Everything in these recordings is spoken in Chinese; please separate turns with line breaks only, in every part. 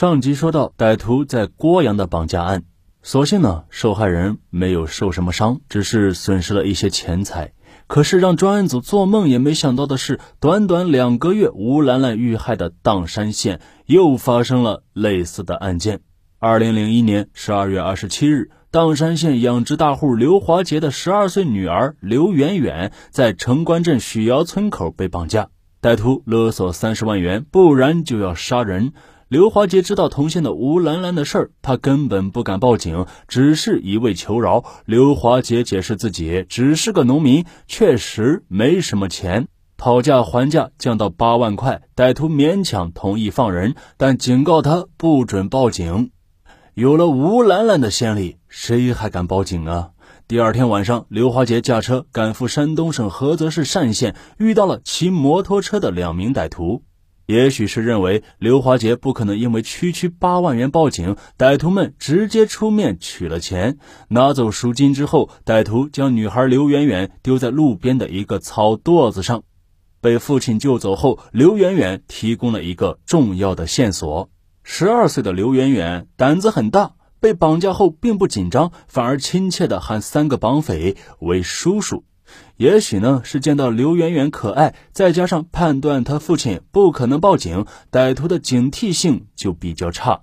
上集说到，歹徒在郭阳的绑架案，所幸呢，受害人没有受什么伤，只是损失了一些钱财。可是让专案组做梦也没想到的是，短短两个月，吴兰兰遇害的砀山县又发生了类似的案件。二零零一年十二月二十七日，砀山县养殖大户刘华杰的十二岁女儿刘媛媛在城关镇许窑村口被绑架，歹徒勒索三十万元，不然就要杀人。刘华杰知道同县的吴兰兰的事儿，他根本不敢报警，只是一味求饶。刘华杰解释自己只是个农民，确实没什么钱，讨价还价降到八万块，歹徒勉强同意放人，但警告他不准报警。有了吴兰兰的先例，谁还敢报警啊？第二天晚上，刘华杰驾车赶赴山东省菏泽市单县，遇到了骑摩托车的两名歹徒。也许是认为刘华杰不可能因为区区八万元报警，歹徒们直接出面取了钱，拿走赎金之后，歹徒将女孩刘媛媛丢在路边的一个草垛子上，被父亲救走后，刘媛媛提供了一个重要的线索：十二岁的刘媛媛胆子很大，被绑架后并不紧张，反而亲切地喊三个绑匪为叔叔。也许呢是见到刘媛媛可爱，再加上判断他父亲不可能报警，歹徒的警惕性就比较差。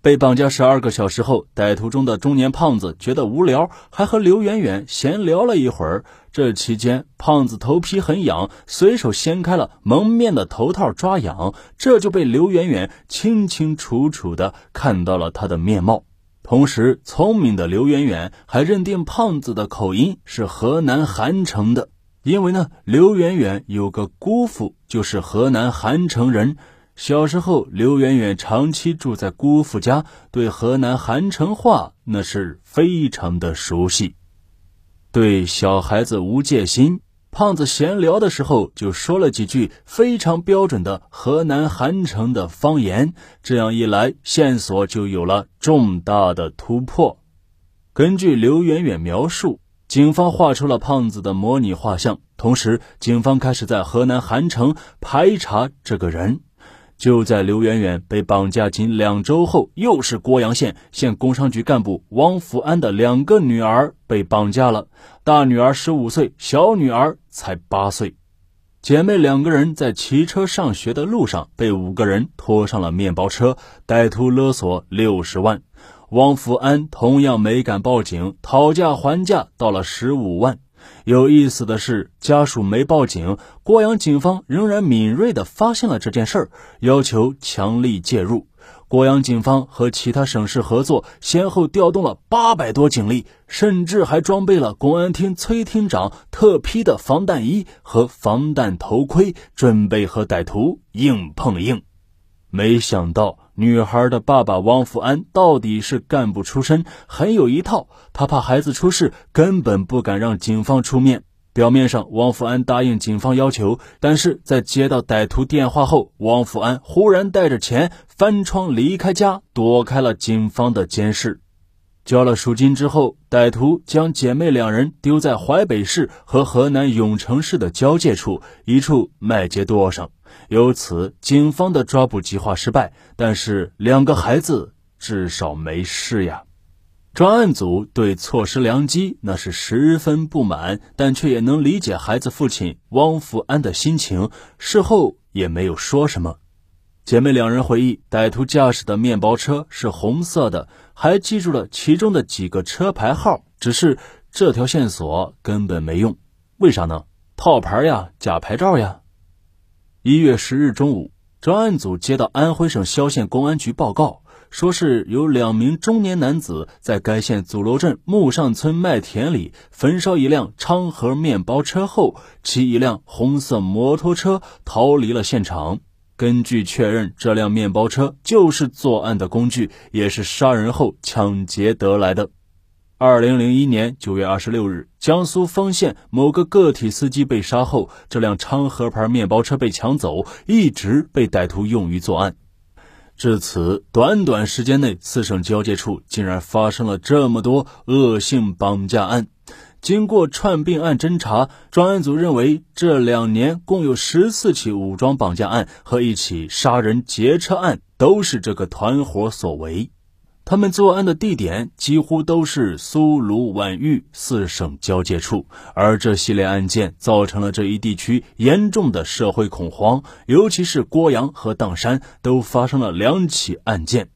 被绑架十二个小时后，歹徒中的中年胖子觉得无聊，还和刘媛媛闲聊了一会儿。这期间，胖子头皮很痒，随手掀开了蒙面的头套抓痒，这就被刘媛媛清清楚楚的看到了他的面貌。同时，聪明的刘媛媛还认定胖子的口音是河南韩城的，因为呢，刘媛媛有个姑父就是河南韩城人。小时候，刘媛媛长期住在姑父家，对河南韩城话那是非常的熟悉。对小孩子无戒心。胖子闲聊的时候就说了几句非常标准的河南韩城的方言，这样一来线索就有了重大的突破。根据刘媛媛描述，警方画出了胖子的模拟画像，同时警方开始在河南韩城排查这个人。就在刘媛媛被绑架仅两周后，又是郭阳县县工商局干部汪福安的两个女儿被绑架了。大女儿十五岁，小女儿才八岁。姐妹两个人在骑车上学的路上，被五个人拖上了面包车，歹徒勒索六十万。汪福安同样没敢报警，讨价还价到了十五万。有意思的是，家属没报警，郭阳警方仍然敏锐地发现了这件事儿，要求强力介入。郭阳警方和其他省市合作，先后调动了八百多警力，甚至还装备了公安厅崔厅长特批的防弹衣和防弹头盔，准备和歹徒硬碰硬。没想到。女孩的爸爸汪福安到底是干部出身，很有一套。他怕孩子出事，根本不敢让警方出面。表面上，汪福安答应警方要求，但是在接到歹徒电话后，汪福安忽然带着钱翻窗离开家，躲开了警方的监视。交了赎金之后，歹徒将姐妹两人丢在淮北市和河南永城市的交界处一处麦秸垛上。由此，警方的抓捕计划失败，但是两个孩子至少没事呀。专案组对错失良机那是十分不满，但却也能理解孩子父亲汪福安的心情。事后也没有说什么。姐妹两人回忆，歹徒驾驶的面包车是红色的，还记住了其中的几个车牌号。只是这条线索根本没用，为啥呢？套牌呀，假牌照呀。一月十日中午，专案组接到安徽省萧县公安局报告，说是有两名中年男子在该县祖楼镇木上村麦田里焚烧一辆昌河面包车后，骑一辆红色摩托车逃离了现场。根据确认，这辆面包车就是作案的工具，也是杀人后抢劫得来的。二零零一年九月二十六日，江苏丰县某个个体司机被杀后，这辆昌河牌面包车被抢走，一直被歹徒用于作案。至此，短短时间内，四省交界处竟然发生了这么多恶性绑架案。经过串并案侦查，专案组认为这两年共有十四起武装绑架案和一起杀人劫车案都是这个团伙所为。他们作案的地点几乎都是苏鲁皖豫四省交界处，而这系列案件造成了这一地区严重的社会恐慌，尤其是郭阳和砀山都发生了两起案件。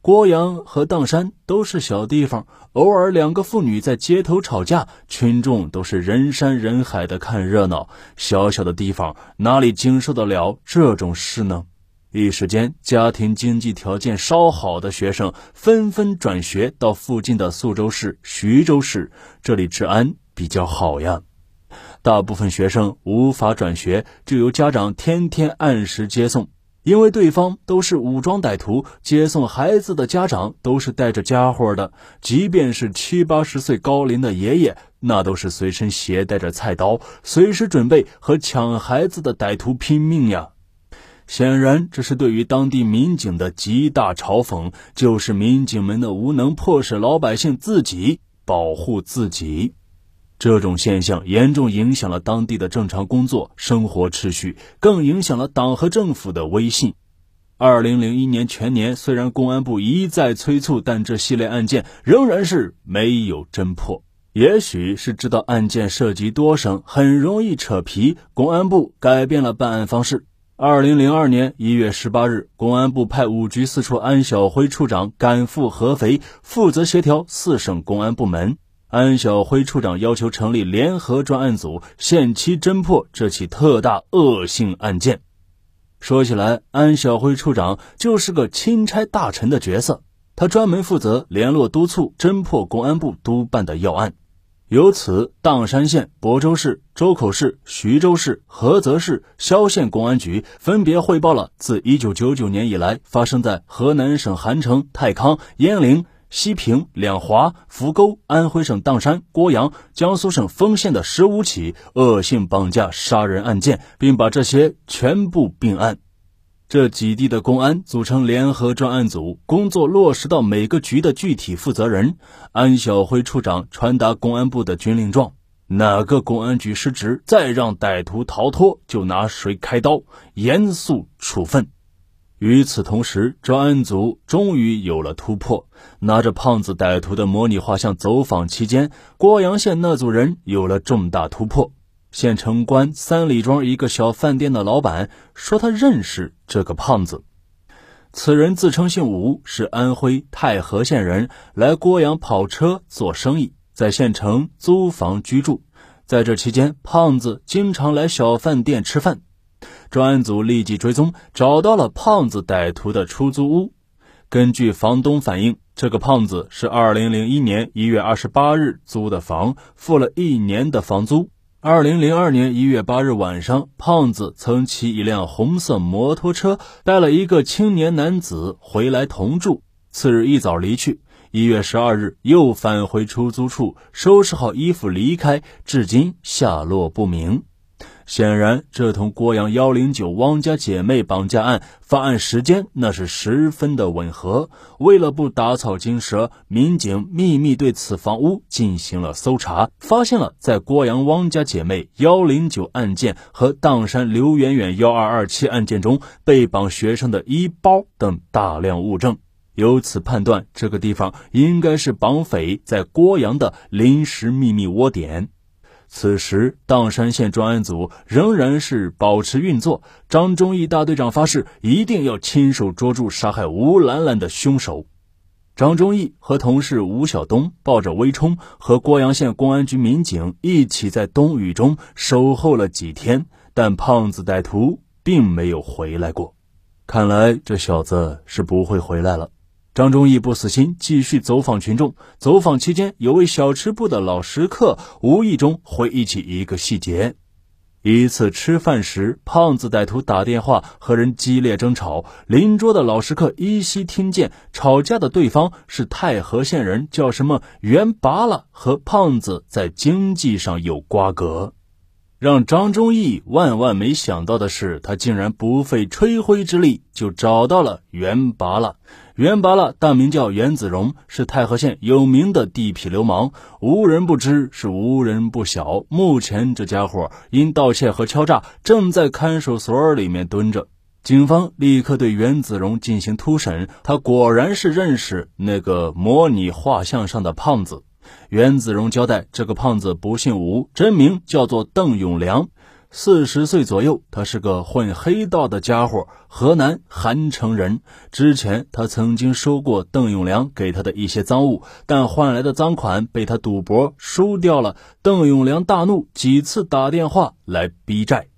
郭阳和砀山都是小地方，偶尔两个妇女在街头吵架，群众都是人山人海的看热闹。小小的地方哪里经受得了这种事呢？一时间，家庭经济条件稍好的学生纷纷转学到附近的宿州市、徐州市，这里治安比较好呀。大部分学生无法转学，就由家长天天按时接送。因为对方都是武装歹徒，接送孩子的家长都是带着家伙的，即便是七八十岁高龄的爷爷，那都是随身携带着菜刀，随时准备和抢孩子的歹徒拼命呀。显然，这是对于当地民警的极大嘲讽，就是民警们的无能，迫使老百姓自己保护自己。这种现象严重影响了当地的正常工作生活秩序，更影响了党和政府的威信。二零零一年全年，虽然公安部一再催促，但这系列案件仍然是没有侦破。也许是知道案件涉及多省，很容易扯皮，公安部改变了办案方式。二零零二年一月十八日，公安部派五局四处安晓辉处长赶赴合肥，负责协调四省公安部门。安晓辉处长要求成立联合专案组，限期侦破这起特大恶性案件。说起来，安晓辉处长就是个钦差大臣的角色，他专门负责联络督促侦破公安部督办的要案。由此，砀山县、亳州市、周口市、徐州市、菏泽市、萧县公安局分别汇报了自1999年以来发生在河南省韩城、太康、鄢陵。西平、两华、扶沟、安徽省砀山、郭阳、江苏省丰县的十五起恶性绑架杀人案件，并把这些全部并案。这几地的公安组成联合专案组，工作落实到每个局的具体负责人。安晓辉处长传达公安部的军令状：哪个公安局失职，再让歹徒逃脱，就拿谁开刀，严肃处分。与此同时，专案组终于有了突破。拿着胖子歹徒的模拟画像走访期间，郭阳县那组人有了重大突破。县城关三里庄一个小饭店的老板说，他认识这个胖子。此人自称姓吴，是安徽太和县人，来郭阳跑车做生意，在县城租房居住。在这期间，胖子经常来小饭店吃饭。专案组立即追踪，找到了胖子歹徒的出租屋。根据房东反映，这个胖子是2001年1月28日租的房，付了一年的房租。二零零二年一月八日晚上，胖子曾骑一辆红色摩托车，带了一个青年男子回来同住。次日一早离去。一月十二日又返回出租处，收拾好衣服离开，至今下落不明。显然，这同郭阳幺零九汪家姐妹绑架案发案时间那是十分的吻合。为了不打草惊蛇，民警秘密对此房屋进行了搜查，发现了在郭阳汪家姐妹幺零九案件和砀山刘媛媛幺二二七案件中被绑学生的衣包等大量物证，由此判断这个地方应该是绑匪在郭阳的临时秘密窝点。此时，砀山县专案组仍然是保持运作。张忠义大队长发誓，一定要亲手捉住杀害吴兰兰的凶手。张忠义和同事吴晓东抱着微冲，和郭阳县公安局民警一起在冬雨中守候了几天，但胖子歹徒并没有回来过。看来这小子是不会回来了。张忠义不死心，继续走访群众。走访期间，有位小吃部的老食客无意中回忆起一个细节：一次吃饭时，胖子歹徒打电话和人激烈争吵，邻桌的老食客依稀听见吵架的对方是太和县人，叫什么袁拔了，和胖子在经济上有瓜葛。让张忠义万万没想到的是，他竟然不费吹灰之力就找到了袁拔了。袁拔了，大名叫袁子荣，是太和县有名的地痞流氓，无人不知，是无人不晓。目前这家伙因盗窃和敲诈，正在看守所里面蹲着。警方立刻对袁子荣进行突审，他果然是认识那个模拟画像上的胖子。袁子荣交代，这个胖子不姓吴，真名叫做邓永良。四十岁左右，他是个混黑道的家伙，河南韩城人。之前他曾经收过邓永良给他的一些赃物，但换来的赃款被他赌博输掉了。邓永良大怒，几次打电话来逼债。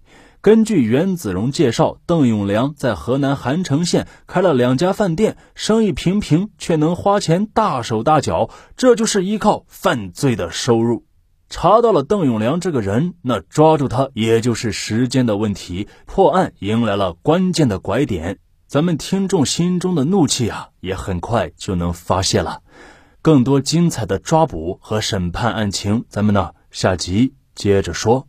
根据袁子荣介绍，邓永良在河南韩城县开了两家饭店，生意平平，却能花钱大手大脚，这就是依靠犯罪的收入。查到了邓永良这个人，那抓住他也就是时间的问题。破案迎来了关键的拐点，咱们听众心中的怒气啊，也很快就能发泄了。更多精彩的抓捕和审判案情，咱们呢下集接着说。